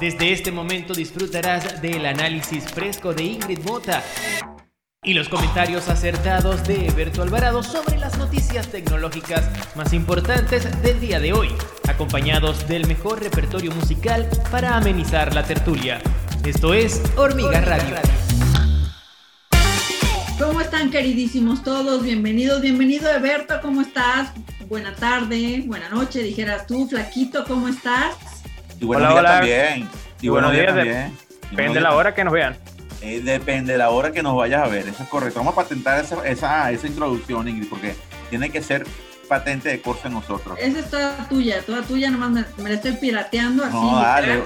Desde este momento disfrutarás del análisis fresco de Ingrid Mota y los comentarios acertados de Eberto Alvarado sobre las noticias tecnológicas más importantes del día de hoy, acompañados del mejor repertorio musical para amenizar la tertulia. Esto es Hormiga Radio. ¿Cómo están queridísimos todos? Bienvenidos, bienvenido Eberto, ¿cómo estás? Buena tarde, buena noche, dijeras tú, flaquito, ¿cómo estás? Y buenos días también. Y, buenos, días, también. Depende de la hora que nos vean. Eh, depende de la hora que nos vayas a ver, eso es correcto. Vamos a patentar esa, esa, esa introducción, Ingrid, porque tiene que ser patente de curso en nosotros. Esa es toda tuya, toda tuya, nomás me, me la estoy pirateando así,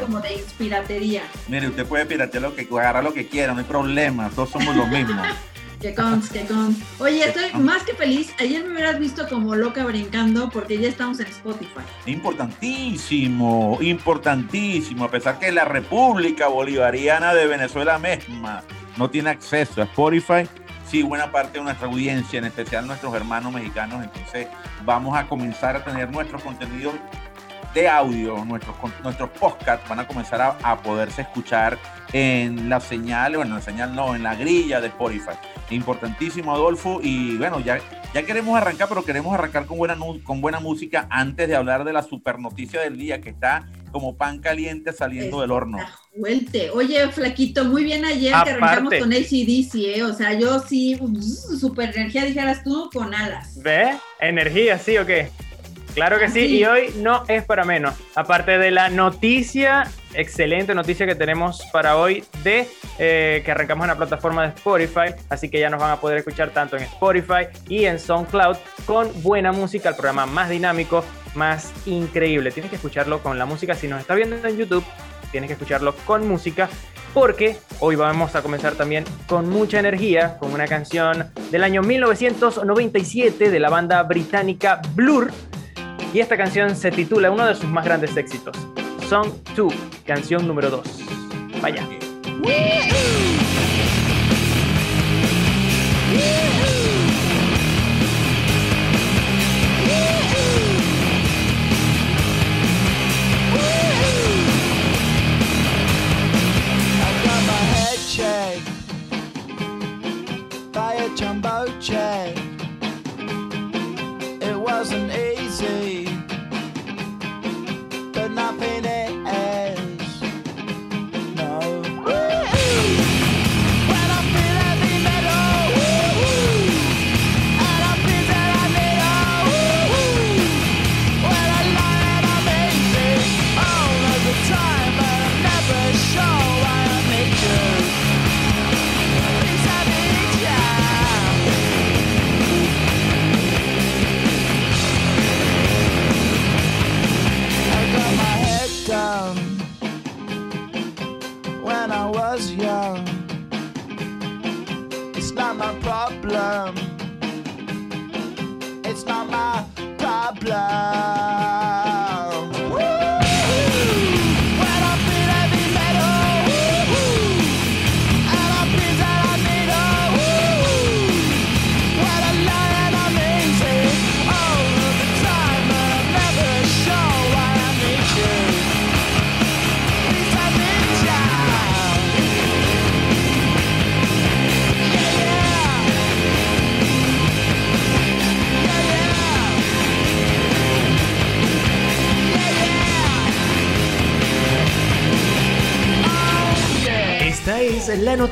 como de inspiratería. Mire, usted puede piratear lo que, agarrar lo que quiera, no hay problema, todos somos los mismos. Que cons, que cons. Oye, estoy más que feliz. Ayer me hubieras visto como loca brincando porque ya estamos en Spotify. Importantísimo, importantísimo. A pesar que la República Bolivariana de Venezuela misma no tiene acceso a Spotify, sí, buena parte de nuestra audiencia, en especial nuestros hermanos mexicanos. Entonces, vamos a comenzar a tener nuestros contenidos de audio, nuestros, nuestros podcasts van a comenzar a, a poderse escuchar en la señal, bueno, en la señal no, en la grilla de Spotify. Importantísimo, Adolfo. Y bueno, ya, ya queremos arrancar, pero queremos arrancar con buena, con buena música antes de hablar de la super noticia del día que está como pan caliente saliendo del horno. Vuelte. Oye, Flaquito, muy bien ayer que arrancamos con ACDC, ¿eh? O sea, yo sí, super energía, dijeras tú, con alas. ¿Ve? Energía, ¿sí o qué? Claro que sí, y hoy no es para menos. Aparte de la noticia, excelente noticia que tenemos para hoy de eh, que arrancamos en la plataforma de Spotify, así que ya nos van a poder escuchar tanto en Spotify y en SoundCloud con buena música, el programa más dinámico, más increíble. Tienes que escucharlo con la música, si nos está viendo en YouTube, tienes que escucharlo con música porque hoy vamos a comenzar también con mucha energía, con una canción del año 1997 de la banda británica Blur y esta canción se titula uno de sus más grandes éxitos, Song 2, canción número 2. Vaya. wasn't easy. la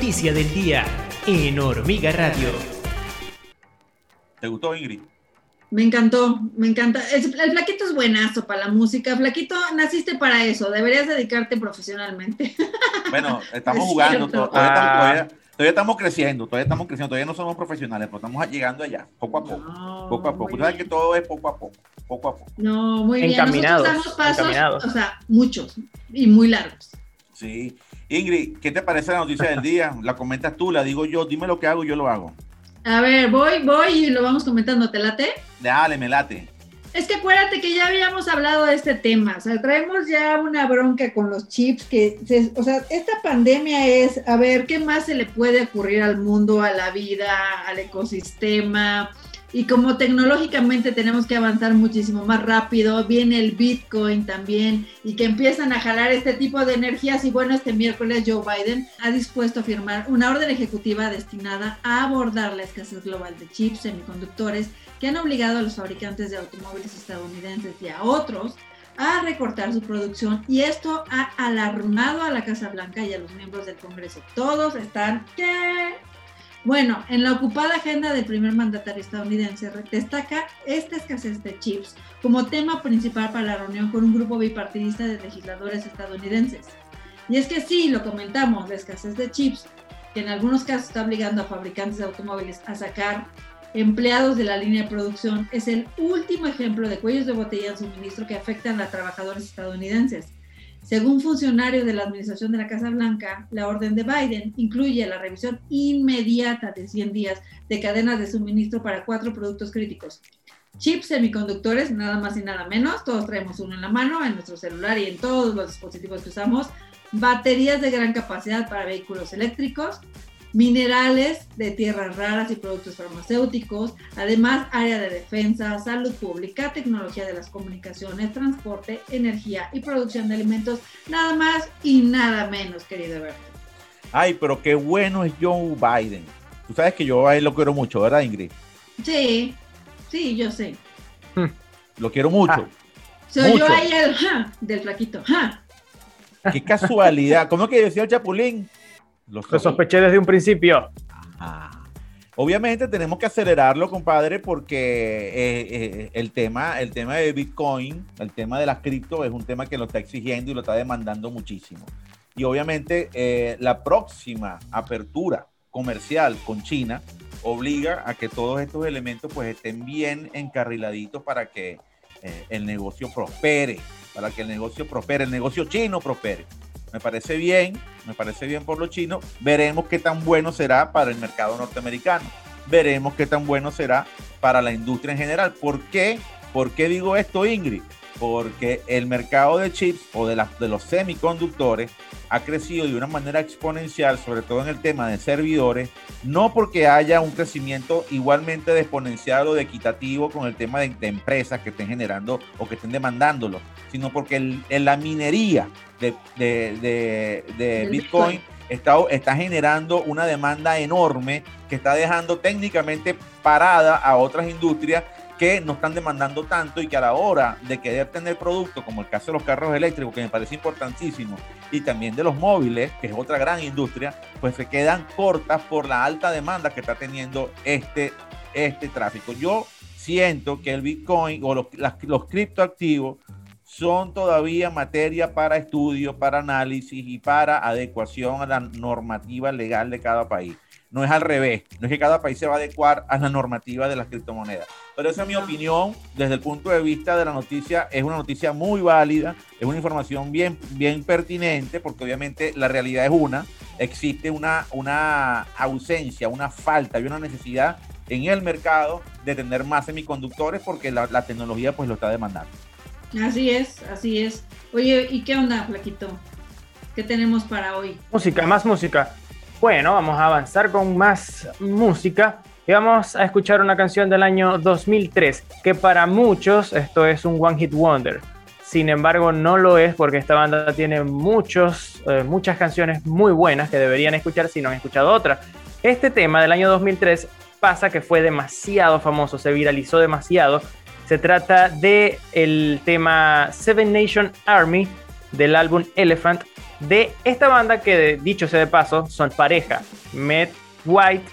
noticia del día en Hormiga Radio. ¿Te gustó, Ingrid? Me encantó, me encanta. El, flaquito es buenazo para la música. Flaquito, naciste para eso. Deberías dedicarte profesionalmente. Bueno, estamos jugando. Todavía, estamos, creciendo. Todavía estamos creciendo. Todavía no somos profesionales, pero estamos llegando allá. Poco a poco. poco a poco. Sabes que todo es poco a poco. Poco a poco. No, muy bien. Nosotros damos pasos, o sea, muchos y muy largos. Sí. Ingrid, ¿qué te parece la noticia del día? La comentas tú, la digo yo, dime lo que hago y yo lo hago. A ver, voy, voy y lo vamos comentando, ¿te late? Dale, me late. Es que acuérdate que ya habíamos hablado de este tema, o sea, traemos ya una bronca con los chips, que, o sea, esta pandemia es, a ver, ¿qué más se le puede ocurrir al mundo, a la vida, al ecosistema? Y como tecnológicamente tenemos que avanzar muchísimo más rápido, viene el Bitcoin también y que empiezan a jalar este tipo de energías. Y bueno, este miércoles Joe Biden ha dispuesto a firmar una orden ejecutiva destinada a abordar la escasez global de chips semiconductores que han obligado a los fabricantes de automóviles estadounidenses y a otros a recortar su producción y esto ha alarmado a la Casa Blanca y a los miembros del Congreso. Todos están ¿qué? Bueno, en la ocupada agenda del primer mandatario estadounidense destaca esta escasez de chips como tema principal para la reunión con un grupo bipartidista de legisladores estadounidenses. Y es que sí, lo comentamos, la escasez de chips, que en algunos casos está obligando a fabricantes de automóviles a sacar empleados de la línea de producción, es el último ejemplo de cuellos de botella en suministro que afectan a trabajadores estadounidenses. Según funcionarios de la Administración de la Casa Blanca, la orden de Biden incluye la revisión inmediata de 100 días de cadenas de suministro para cuatro productos críticos. Chips semiconductores, nada más y nada menos, todos traemos uno en la mano, en nuestro celular y en todos los dispositivos que usamos. Baterías de gran capacidad para vehículos eléctricos, minerales de tierras raras y productos farmacéuticos, además área de defensa, salud pública, tecnología de las comunicaciones, transporte, energía y producción de alimentos, nada más y nada menos, querido Alberto. Ay, pero qué bueno es Joe Biden. Tú sabes que yo a él lo quiero mucho, ¿verdad, Ingrid? Sí, sí, yo sé. Lo quiero mucho. Ah. Soy yo ahí el del flaquito. Qué casualidad. ¿Cómo que decía el Chapulín? Lo sospeché desde un principio. Obviamente tenemos que acelerarlo, compadre, porque eh, eh, el, tema, el tema de Bitcoin, el tema de las cripto es un tema que lo está exigiendo y lo está demandando muchísimo. Y obviamente eh, la próxima apertura comercial con China obliga a que todos estos elementos pues estén bien encarriladitos para que el negocio prospere, para que el negocio prospere, el negocio chino prospere. Me parece bien, me parece bien por los chinos. Veremos qué tan bueno será para el mercado norteamericano. Veremos qué tan bueno será para la industria en general. ¿Por qué? ¿Por qué digo esto, Ingrid? Porque el mercado de chips o de, de los semiconductores ha crecido de una manera exponencial, sobre todo en el tema de servidores, no porque haya un crecimiento igualmente de exponencial o de equitativo con el tema de, empresas que estén generando o que estén demandándolo, sino porque en la minería de, Bitcoin, Está, está, generando una demanda enorme que está dejando técnicamente parada a otras industrias que no están demandando tanto y que a la hora de querer tener productos, como el caso de los carros eléctricos, que me parece importantísimo, y también de los móviles, que es otra gran industria, pues se quedan cortas por la alta demanda que está teniendo este, este tráfico. Yo siento que el Bitcoin o los, los criptoactivos son todavía materia para estudio, para análisis y para adecuación a la normativa legal de cada país. No es al revés, no es que cada país se va a adecuar a la normativa de las criptomonedas. Pero esa es mi opinión desde el punto de vista de la noticia. Es una noticia muy válida, es una información bien, bien pertinente, porque obviamente la realidad es una. Existe una, una ausencia, una falta y una necesidad en el mercado de tener más semiconductores porque la, la tecnología pues lo está demandando. Así es, así es. Oye, ¿y qué onda, Flaquito? ¿Qué tenemos para hoy? Música, más música. Bueno, vamos a avanzar con más música y vamos a escuchar una canción del año 2003 que para muchos esto es un One Hit Wonder. Sin embargo, no lo es porque esta banda tiene muchos, eh, muchas canciones muy buenas que deberían escuchar si no han escuchado otras. Este tema del año 2003 pasa que fue demasiado famoso, se viralizó demasiado se trata de el tema Seven Nation Army del álbum Elephant de esta banda que dicho sea de paso son pareja, Matt White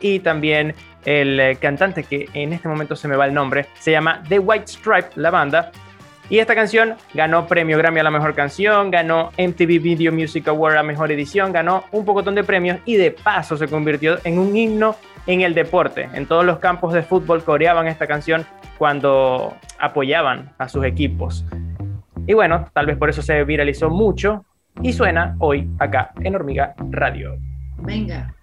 y también el eh, cantante que en este momento se me va el nombre, se llama The White Stripe, la banda. Y esta canción ganó premio Grammy a la mejor canción, ganó MTV Video Music Award a mejor edición, ganó un pocotón de premios y de paso se convirtió en un himno en el deporte. En todos los campos de fútbol coreaban esta canción cuando apoyaban a sus equipos. Y bueno, tal vez por eso se viralizó mucho y suena hoy acá en Hormiga Radio. Venga.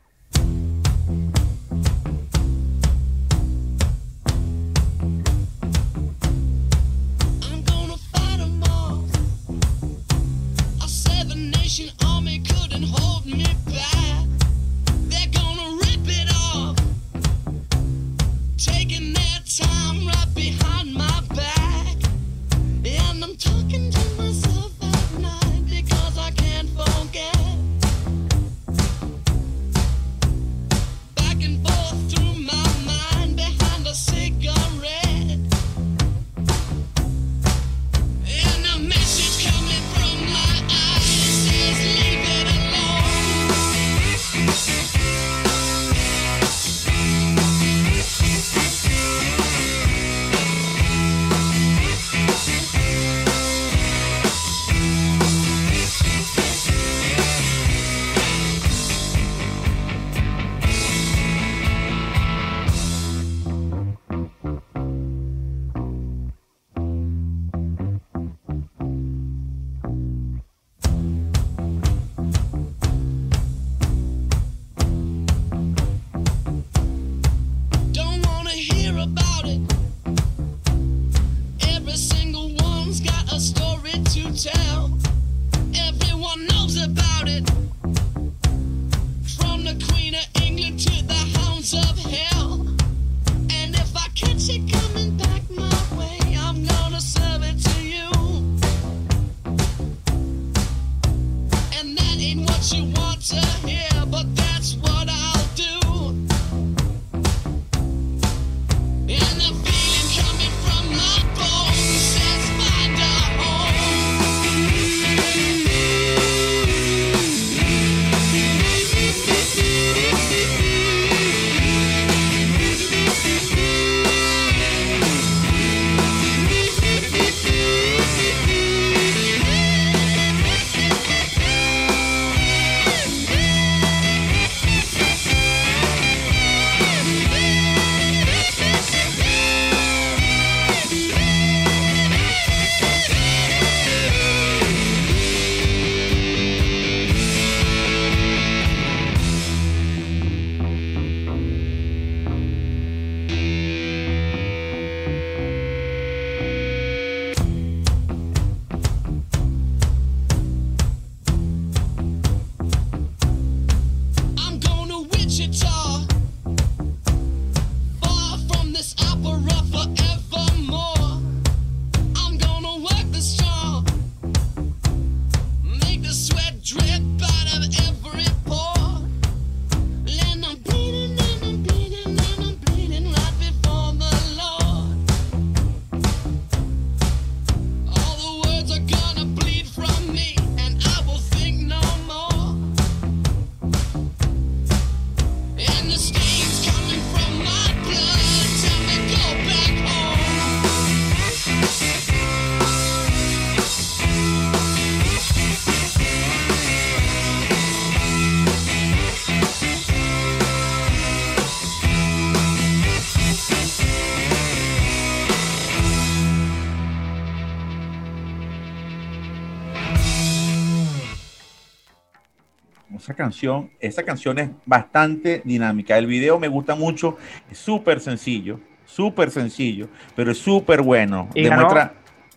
Canción, esa canción es bastante dinámica. El video me gusta mucho, es súper sencillo, súper sencillo, pero es súper bueno. Y Demuestra,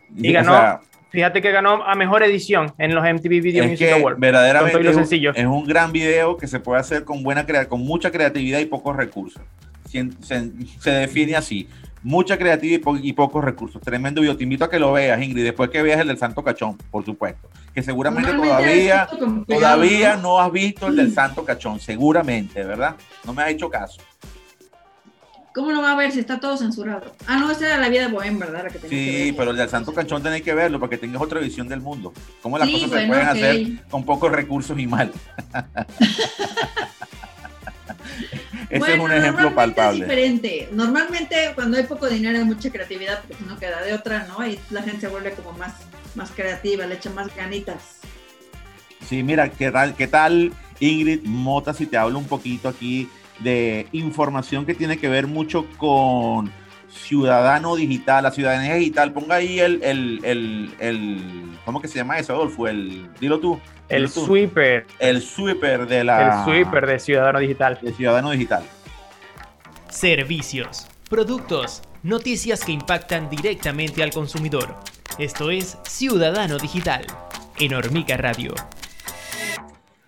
ganó, y ganó fíjate que ganó a mejor edición en los MTV Video Music Awards. Verdaderamente es, es, un gran video que se puede hacer con buena con mucha creatividad y pocos recursos. se define así mucha creatividad y, pocos recursos. Tremendo video. Te invito a que lo veas, Ingrid, después que veas el del Santo Cachón, por supuesto. Que seguramente todavía, todavía ¿no? has visto el del Santo Cachón, seguramente, ¿verdad? No me has hecho caso. ¿Cómo no va a ver si está todo censurado? Ah, no, esa era la vida de Bohem, ¿verdad? sí, pero el del Santo Cachón tenéis que verlo para que tengas otra visión del mundo. Cómo las cosas se pueden hacer con pocos recursos y mal. Ese es un ejemplo palpable. Es diferente. Normalmente cuando hay poco dinero hay mucha creatividad porque no queda de otra, ¿no? Y la gente se vuelve como más, más creativa, le echa más ganitas. Sí, mira, ¿qué tal, qué tal Ingrid Mota si te hablo un poquito aquí de información que tiene que ver mucho con ciudadano digital, la ciudadanía digital. Ponga ahí el, el, el, el ¿cómo que se llama eso, Adolfo? El, dilo tú. El sweeper. El sweeper de la. El sweeper de Ciudadano Digital. De Ciudadano Digital. Servicios, productos, noticias que impactan directamente al consumidor. Esto es Ciudadano Digital, en Hormiga Radio.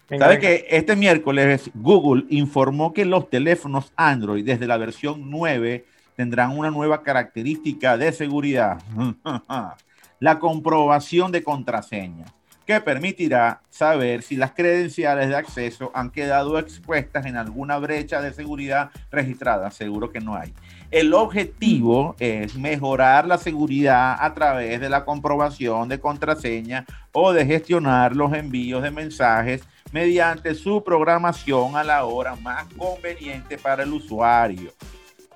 ¿Sabe que este miércoles Google informó que los teléfonos Android desde la versión 9 tendrán una nueva característica de seguridad? la comprobación de contraseña que permitirá saber si las credenciales de acceso han quedado expuestas en alguna brecha de seguridad registrada. Seguro que no hay. El objetivo es mejorar la seguridad a través de la comprobación de contraseña o de gestionar los envíos de mensajes mediante su programación a la hora más conveniente para el usuario.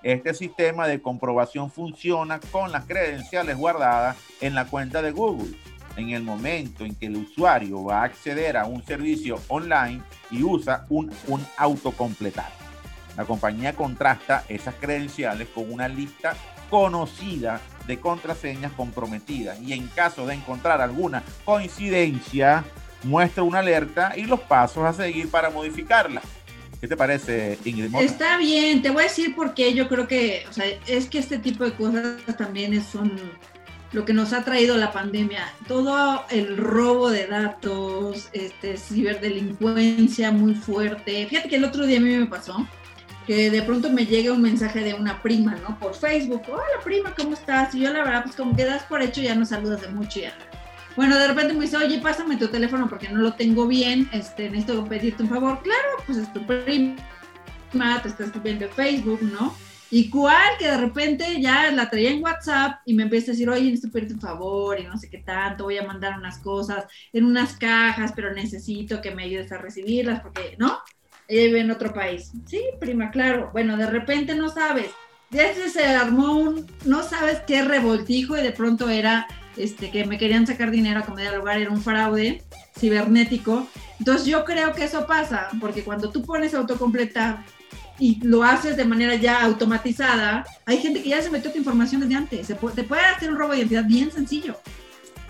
Este sistema de comprobación funciona con las credenciales guardadas en la cuenta de Google en el momento en que el usuario va a acceder a un servicio online y usa un, un autocompletar. La compañía contrasta esas credenciales con una lista conocida de contraseñas comprometidas y en caso de encontrar alguna coincidencia, muestra una alerta y los pasos a seguir para modificarla. ¿Qué te parece, Ingrid? Está bien, te voy a decir por qué yo creo que, o sea, es que este tipo de cosas también son lo que nos ha traído la pandemia, todo el robo de datos, este, ciberdelincuencia muy fuerte. Fíjate que el otro día a mí me pasó que de pronto me llega un mensaje de una prima, ¿no? Por Facebook, hola prima, ¿cómo estás? Y yo la verdad, pues como que das por hecho, ya no saludas de mucho ya. Bueno, de repente me dice, oye, pásame tu teléfono porque no lo tengo bien, este, necesito pedirte un favor. Claro, pues es tu prima, te está escribiendo en Facebook, ¿no? Y cual que de repente ya la traía en WhatsApp y me empieza a decir, oye, necesito pedirte un favor y no sé qué tanto, voy a mandar unas cosas en unas cajas, pero necesito que me ayudes a recibirlas porque, ¿no? Ella vive en otro país. Sí, prima, claro. Bueno, de repente no sabes. Ya se armó un, no sabes qué revoltijo y de pronto era este, que me querían sacar dinero a comer lugar, era un fraude cibernético. Entonces yo creo que eso pasa, porque cuando tú pones autocompletar y lo haces de manera ya automatizada, hay gente que ya se metió tu información desde antes. Se puede, te puede hacer un robo de identidad bien sencillo.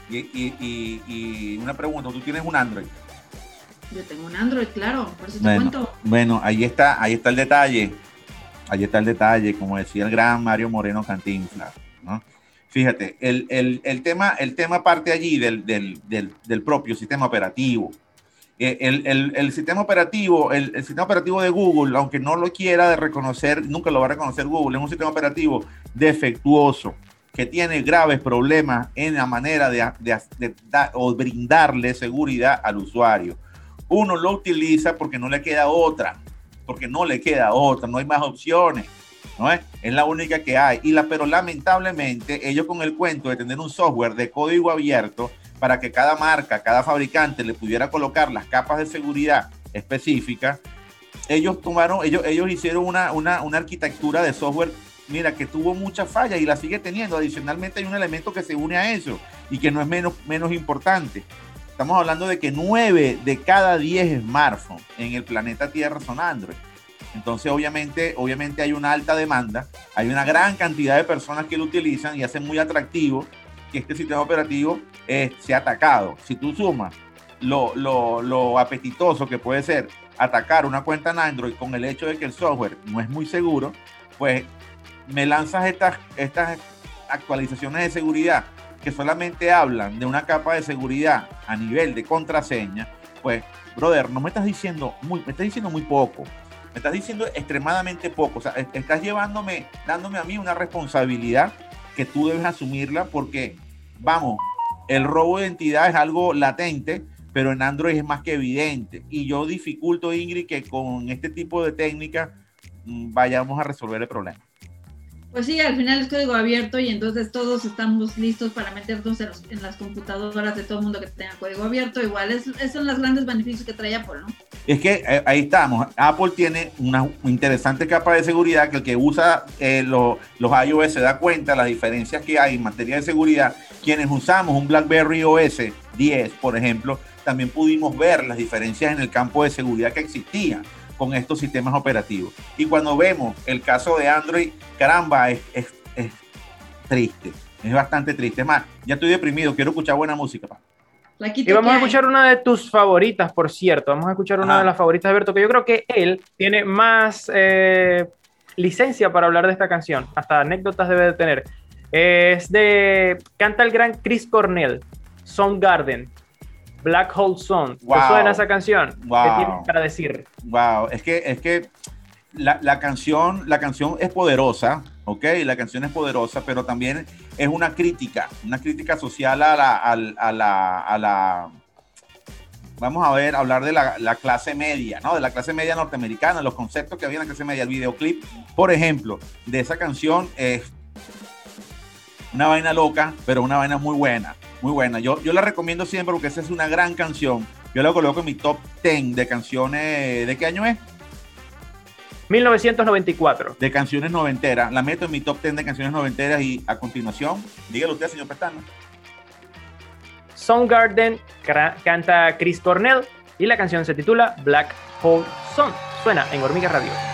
Y, y, y, una pregunta, ¿tú tienes un Android? Yo tengo un Android, claro, por eso te cuento. Bueno, ahí está, ahí está el detalle. Ahí está el detalle, como decía el gran Mario Moreno Cantinflas, ¿no? Fíjate, el, el, el, tema, el tema parte allí del, del, del, propio sistema operativo. Eh, el, el, sistema operativo, el, sistema operativo de Google, aunque no lo quiera de reconocer, nunca lo va a reconocer Google, es un sistema operativo defectuoso que tiene graves problemas en la manera de, de, de, o brindarle seguridad al usuario. Uno lo utiliza porque no le queda otra, porque no le queda otra, no hay más opciones. ¿No es? Es la única que hay. Y la, pero lamentablemente, ellos con el cuento de tener un software de código abierto para que cada marca, cada fabricante le pudiera colocar las capas de seguridad específicas, ellos tomaron, ellos, ellos hicieron una, una, una arquitectura de software, mira, que tuvo muchas fallas y la sigue teniendo. Adicionalmente hay un elemento que se une a eso y que no es menos, menos importante. Estamos hablando de que 9 de cada 10 smartphones en el planeta Tierra son Android. Entonces, obviamente, obviamente hay una alta demanda, hay una gran cantidad de personas que lo utilizan y hace muy atractivo que este sistema operativo eh, sea atacado. Si tú sumas lo, apetitoso que puede ser atacar una cuenta en Android con el hecho de que el software no es muy seguro, pues me lanzas estas, estas actualizaciones de seguridad que solamente hablan de una capa de seguridad a nivel de contraseña, pues, brother, no me estás diciendo muy, me estás diciendo muy poco. Me estás diciendo extremadamente poco. O sea, estás llevándome, dándome a mí una responsabilidad que tú debes asumirla porque, vamos, el robo de identidad es algo latente, pero en Android es más que evidente. Y yo dificulto, Ingrid, que con este tipo de técnica mm, vayamos a resolver el problema. Pues sí, al final es código abierto y entonces todos estamos listos para meternos en, las computadoras de todo el mundo que tenga código abierto. Igual, es, esos son los grandes beneficios que trae Apple, ¿no? Es que eh, ahí estamos. Apple tiene una interesante capa de seguridad que el que usa eh, los iOS se da cuenta de las diferencias que hay en materia de seguridad. Quienes usamos un BlackBerry OS 10, por ejemplo, también pudimos ver las diferencias en el campo de seguridad que existían con estos sistemas operativos. Y cuando vemos el caso de Android, caramba, es, triste, es bastante triste. Es más, ya estoy deprimido, quiero escuchar buena música. Y vamos a escuchar una de tus favoritas, por cierto. Vamos a escuchar una de las favoritas de Alberto, que yo creo que él tiene más eh, licencia para hablar de esta canción. Hasta anécdotas debe de tener. Es de. Canta el gran Chris Cornell, Song Garden. Black Hole Song. ¿Te suena esa canción? ¿Qué tienes para decir? Wow, es que, es que la, canción, la canción es poderosa, ¿ok? La canción es poderosa, pero también es una crítica, una crítica social a la, a, la, a la vamos a ver, hablar de la, la, clase media, ¿no? De la clase media norteamericana, los conceptos que había en la clase media. El videoclip, por ejemplo, de esa canción es una vaina loca, pero una vaina muy buena muy buena. Yo, yo la recomiendo siempre porque esa es una gran canción. Yo la coloco en mi top 10 de canciones. ¿De qué año es? 1994. De canciones noventeras. La meto en mi top 10 de canciones noventeras y a continuación, dígalo usted, señor Pestana. Garden canta Chris Cornell y la canción se titula Black Hole Sun. Suena en Hormiga Radio.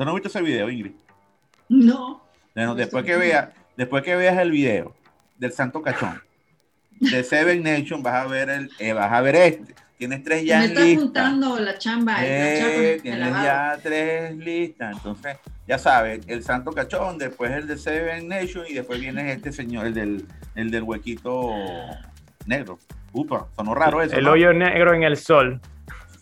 ¿Tú no has visto ese video, Ingrid? No. Bueno, después que veas, después que veas el video del Santo Cachón, de Seven Nation, vas a ver el, eh, vas a ver este. Tienes tres ya Me está lista. juntando la chamba. la Eh, tienes ya tres listas. Entonces, ya sabes, el Santo Cachón, después el de Seven Nation y después viene este señor, el del, el del huequito negro. Upa, sonó raro eso. El ¿no? hoyo negro en el sol.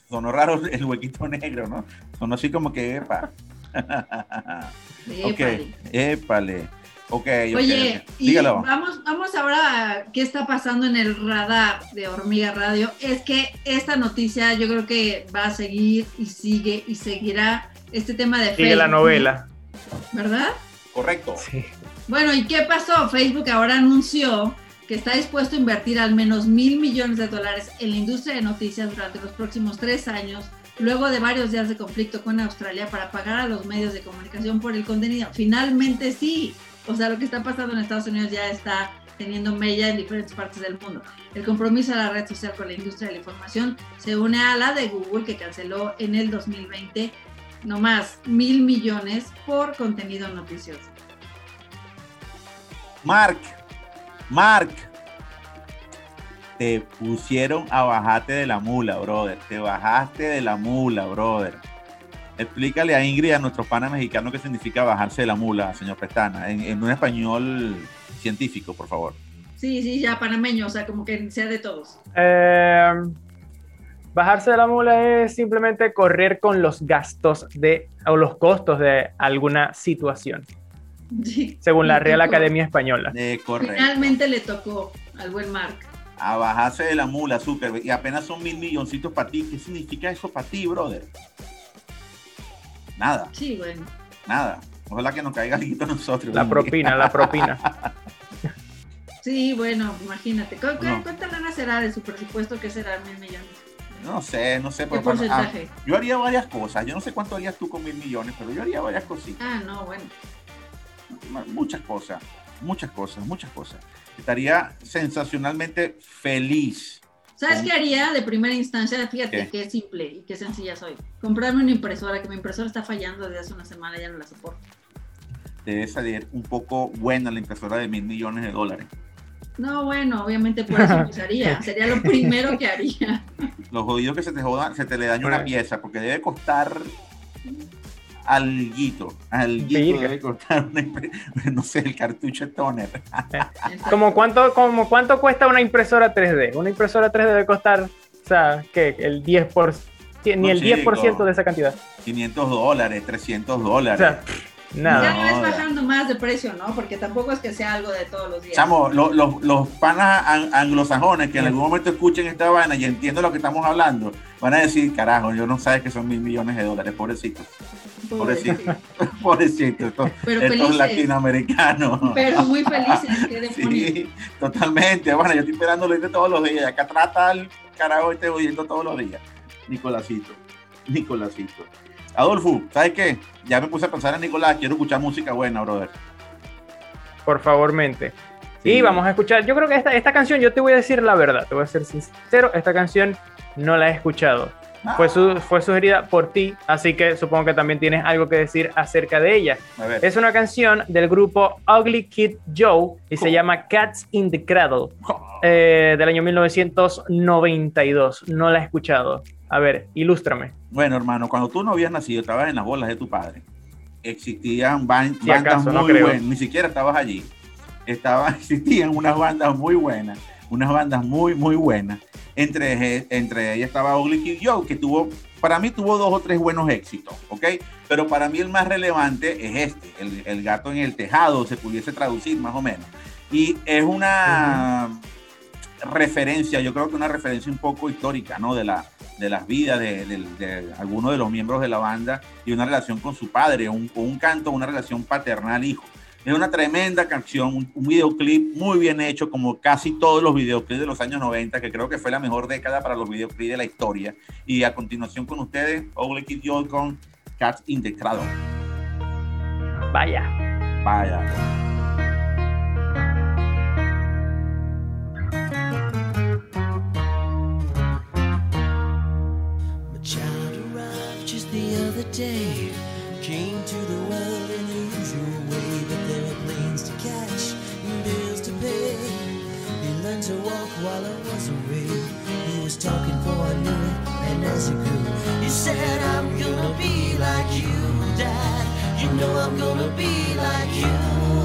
Sonó raro el huequito negro, ¿no? Sonó así como que, epa. ok, Épale. épale. Ok, ok, Oye, ok. y vamos, vamos ahora a qué está pasando en el radar de Hormiga Radio. Es que esta noticia yo creo que va a seguir y sigue y seguirá este tema de Sigue la Facebook, novela. ¿Verdad? Correcto. Sí. Bueno, ¿y qué pasó? Facebook ahora anunció que está dispuesto a invertir al menos mil millones de dólares en la industria de noticias durante los próximos tres años, luego de varios días de conflicto con Australia para pagar a los medios de comunicación por el contenido. Finalmente sí. O sea, lo que está pasando en Estados Unidos ya está teniendo mella en diferentes partes del mundo. El compromiso de la red social con la industria de la información se une a la de Google que canceló en el 2020 no más mil millones por contenido noticioso. Mark, Mark, te pusieron a bajarte de la mula, brother. Te bajaste de la mula, brother. Explícale a Ingrid, a nuestro pana mexicano, qué significa bajarse de la mula, señor Pestana, en, en un español científico, por favor. Sí, sí, ya panameño, o sea, como que sea de todos. Eh, bajarse de la mula es simplemente correr con los gastos de o los costos de alguna situación, Sí. según la Real tocó. Academia Española. Eh, correcto. Finalmente le tocó al buen Mark. A bajarse de la mula, azúcar. Y apenas son mil milloncitos para ti. ¿Qué significa eso para ti, brother? Nada, Sí, bueno. nada. Ojalá que nos caiga algo a nosotros. La propina, la propina. Sí, bueno, imagínate. ¿Cu- cu- No. ¿Cuánta lana será de su presupuesto? ¿Qué será? Mil millones. No sé, no sé. ¿Qué pero para- ah, porcentaje? yo haría varias cosas. Yo no sé cuánto harías tú con mil millones, pero yo haría varias cositas. Ah, no, bueno. Muchas cosas. Muchas cosas, muchas cosas. Estaría sensacionalmente feliz. ¿Sabes qué haría de primera instancia? Fíjate ¿Qué? qué simple y qué sencilla soy. Comprarme una impresora, que mi impresora está fallando desde hace una semana, ya no la soporto. Debe salir un poco buena la impresora de mil millones de dólares. No, bueno, obviamente por eso empezaría. Sería lo primero que haría. Los jodidos que se te jodan, se te le daña una pieza, porque debe costar alguito. Alguito debe costar una no sé, el cartucho de toner. ¿Como cuánto, como cuánto cuesta una impresora 3D? Una impresora 3D debe costar, o sea, ¿qué? El 10%, ni No, el 10% chico. de esa cantidad. 500 dólares, 300 O dólares. sea, nada. Ya no es bajando más de precio, ¿no? Porque tampoco es que sea algo de todos los días. Chamo, lo- lo- los panas an- anglosajones que en algún momento escuchen esta vaina y entienden lo que estamos hablando, van a decir, carajo, yo no sabes que son mil millones de dólares, pobrecitos, pobrecito. Pobrecito. Pero estos felices. latinoamericanos. Pero muy felices, demonios. Sí, totalmente. Bueno, yo estoy esperando leerte todos los días. Acá trata al carajo este oyendo todos los días. Nicolásito, Nicolásito. Adolfo, ¿sabes qué? Ya me puse a pensar en Nicolás. Quiero escuchar música buena, brother. Por favor, mente. Sí. Y vamos a escuchar. Yo creo que esta, esta canción, yo te voy a decir la verdad, te voy a ser sincero, esta canción no la he escuchado. Ah, Fue, su- fue sugerida por ti, así que supongo que también tienes algo que decir acerca de ella. Es una canción del grupo Ugly Kid Joe y se llama Cats in the Cradle eh, del año 1992. No la he escuchado. A ver, ilústrame. Bueno, hermano, cuando tú no habías nacido, estabas en las bolas de tu padre. Existían ban- Si bandas acaso, muy buenas. Ni siquiera estabas allí. Estaba, existían unas bandas muy buenas. Unas bandas muy, muy buenas. Entre, entre ellas estaba Ugly Kid Joe, que tuvo, para mí tuvo dos o tres buenos éxitos, ¿ok? Pero para mí el más relevante es este, el, el gato en el tejado, se pudiese traducir más o menos. Y es una referencia, yo creo que una referencia un poco histórica, ¿no? De, la, de las vidas de, de, de algunos de los miembros de la banda y una relación con su padre, un, un canto, una relación paternal-hijo. Es una tremenda canción, un, un, videoclip muy bien hecho, como casi todos los videoclips de los años 90, que creo que fue la mejor década para los videoclips de la historia. Y a continuación con ustedes, Ugly Kid con Cats in the Cradle. Vaya. Vaya. just the other day. While I was away. He was talking before I knew and as he grew, he said, I'm gonna be like you, Dad. You know I'm gonna be like you.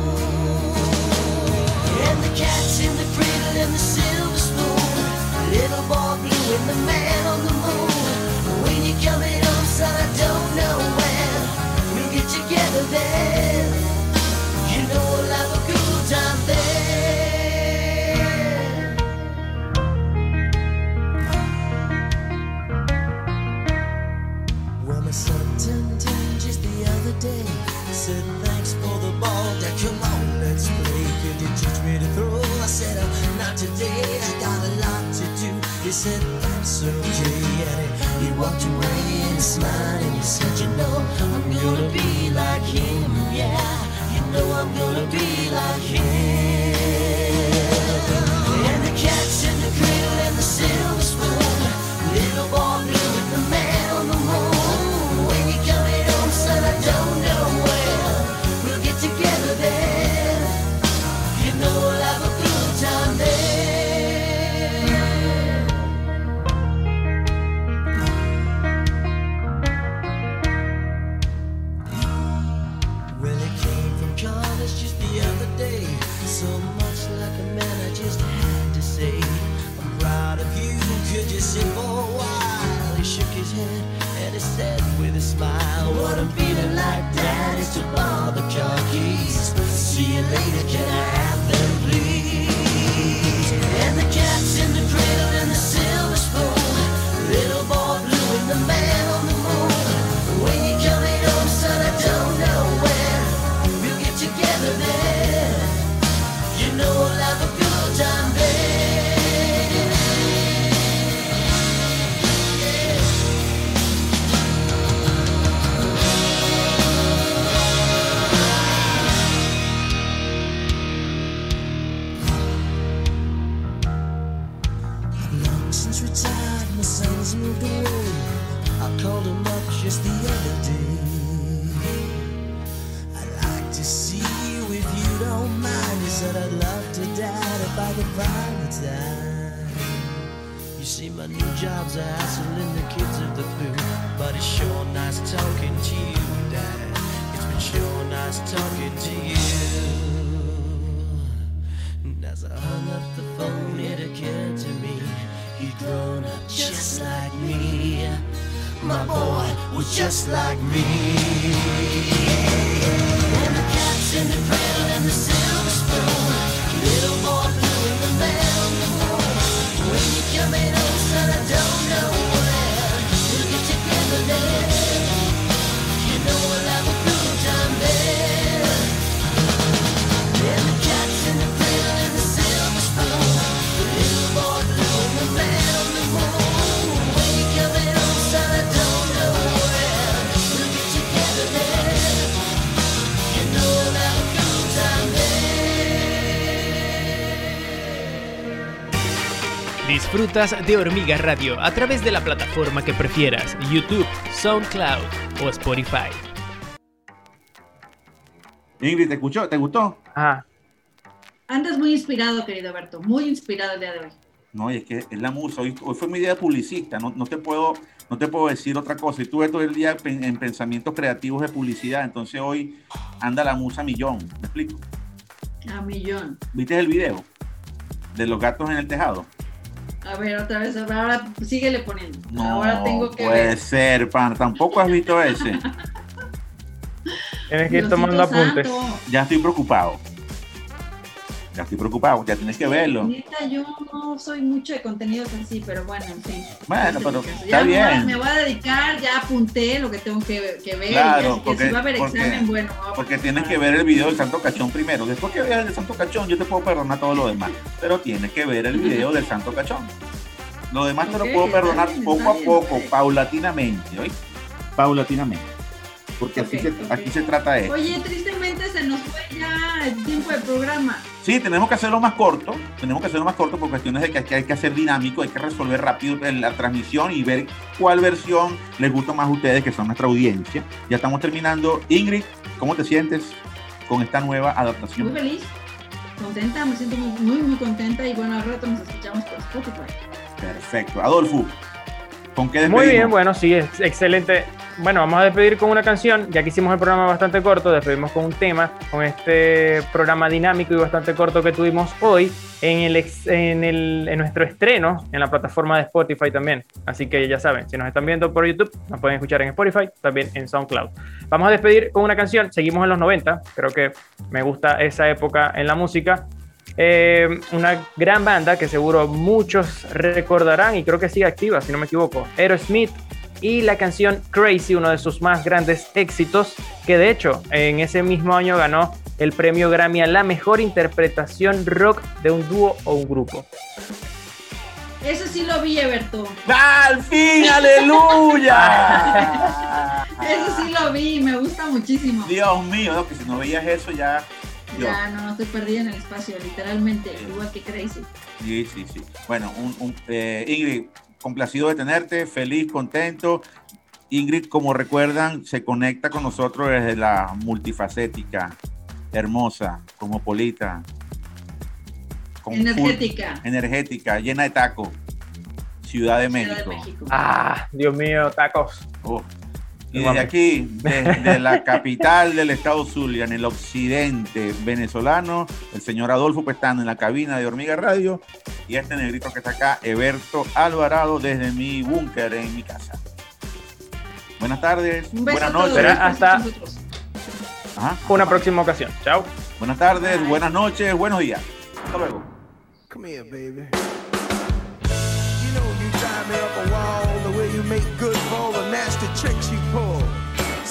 Smile, What I'm feeling like, Dad, is to car keys. See you later, can I de Hormiga Radio a través de la plataforma que prefieras, YouTube, SoundCloud o Spotify. Ingrid, ¿te escuchó? ¿Te gustó? Ajá. Andas muy inspirado, querido Berto, muy inspirado el día de hoy. No, y es que es la musa. Hoy, hoy fue mi día de publicista. No, no, te puedo, no te puedo decir otra cosa. Y tuve todo el día pen- en pensamientos creativos de publicidad. Entonces hoy anda la musa a millón. ¿Me explico? A millón. ¿Viste el video? De los gatos en el tejado. A ver, otra vez, ahora síguele poniendo. No ahora tengo que puede ver. ser, pan. Tampoco has visto ese. Tienes que ir Diosito tomando apuntes. santo. Ya estoy preocupado. Ya estoy preocupado. Ya tienes que verlo. Neta, yo no soy mucho de contenidos así, pero bueno, en fin. Bueno, pero está Ya bien. Me voy a dedicar, ya apunté lo que tengo que, que ver. Claro, ya, que porque- si va a haber porque- examen, bueno. a Porque tienes que ver el video del Santo Cachón primero. Después que veas el Santo Cachón, yo te puedo perdonar todo lo demás. Pero tienes que ver el video del Santo Cachón. Lo demás te lo puedo perdonar bien, poco a bien, poco, bien. paulatinamente, ¿oí? Paulatinamente. Porque así Ok, se, ok. aquí se trata de. Oye, tristemente se nos fue ya el tiempo del programa. Sí, tenemos que hacerlo más corto, tenemos que hacerlo más corto por cuestiones de que hay que, hay que hacer dinámico, hay que resolver rápido la transmisión y ver cuál versión les gusta más a ustedes, que son nuestra audiencia. Ya estamos terminando. Ingrid, ¿cómo te sientes con esta nueva adaptación? Muy feliz, contenta, me siento muy, muy, muy contenta y bueno, al rato nos escuchamos por Spotify. Perfecto. Adolfo, ¿con qué Muy bien, bueno, sí, es excelente. Bueno, vamos a despedir con una canción, ya que hicimos el programa bastante corto, despedimos con un tema, con este programa dinámico y bastante corto que tuvimos hoy en, el ex- en, el, en nuestro estreno en la plataforma de Spotify también. Así que ya saben, si nos están viendo por YouTube, nos pueden escuchar en Spotify, también en SoundCloud. Vamos a despedir con una canción, seguimos en los 90, creo que me gusta esa época en la música. Eh, una gran banda que seguro muchos recordarán y creo que sigue activa, si no me equivoco. Aerosmith y la canción Crazy, uno de sus más grandes éxitos, que de hecho en ese mismo año ganó el premio Grammy a la mejor interpretación rock de un dúo o un grupo. Eso sí lo vi, Everton. ¡Al fin! ¡Aleluya! Eso sí lo vi, me gusta muchísimo. Dios mío, no, que si no veías eso ya. Ya, no, estoy perdida en el espacio, literalmente, igual que Crazy. Sí, sí, sí. Bueno, un, un- eh, Ingrid, complacido de tenerte, feliz, contento. Ingrid, como recuerdan, se conecta con nosotros desde la multifacética, hermosa, cosmopolita, con full- Energética. energética, llena de taco, Ciudad de Ciudad México. de México. Ah, Dios mío, tacos. Oh. Y desde aquí, desde la capital del estado Zulia, en el occidente venezolano, el señor Adolfo Pestano en la cabina de Hormiga Radio y este negrito que está acá, Eberto Alvarado, desde mi búnker en mi casa. Buenas tardes, Un beso buenas a todos. noches. Será hasta-. Ajá. Una próxima ocasión. Chao. Buenas tardes, Bye. buenas noches, buenos días. Hasta luego. Come here, baby. You know you drive me up a wall the way you make good for all the nasty tricks you.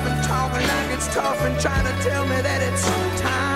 and talking like it's tough and trying to tell me that it's time.